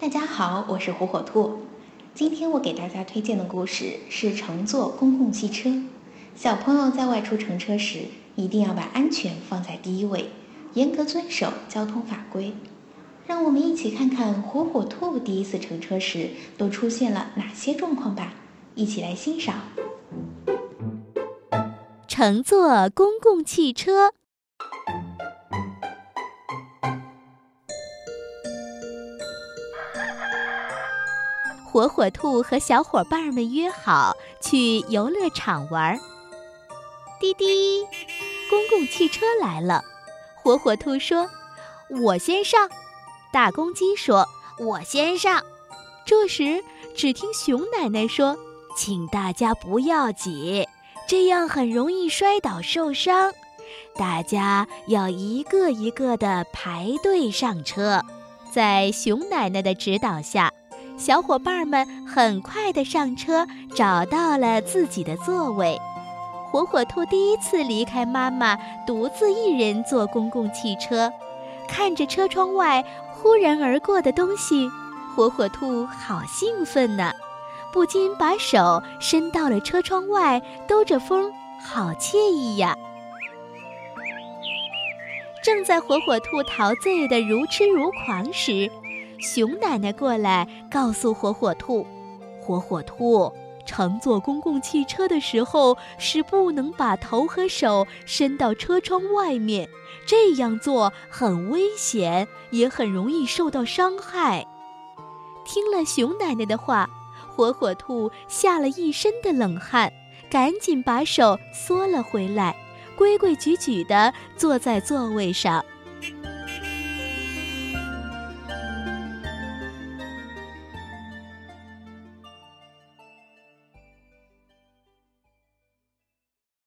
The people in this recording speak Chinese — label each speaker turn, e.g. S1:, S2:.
S1: 大家好，我是火火兔。今天我给大家推荐的故事是乘坐公共汽车。小朋友在外出乘车时，一定要把安全放在第一位，严格遵守交通法规。让我们一起看看火火兔第一次乘车时都出现了哪些状况吧。一起来欣赏。
S2: 乘坐公共汽车。火火兔和小伙伴们约好去游乐场玩。滴滴，公共汽车来了。火火兔说：“我先上。”大公鸡说：“我先上。”这时，只听熊奶奶说：“请大家不要挤，这样很容易摔倒受伤。大家要一个一个的排队上车。”在熊奶奶的指导下。小伙伴们很快地上车，找到了自己的座位。火火兔第一次离开妈妈，独自一人坐公共汽车，看着车窗外忽然而过的东西，火火兔好兴奋呢，不禁把手伸到了车窗外，兜着风，好惬意呀！正在火火兔陶醉的如痴如狂时。熊奶奶过来告诉火火兔：“火火兔，乘坐公共汽车的时候是不能把头和手伸到车窗外面，这样做很危险，也很容易受到伤害。”听了熊奶奶的话，火火兔吓了一身的冷汗，赶紧把手缩了回来，规规矩矩地坐在座位上。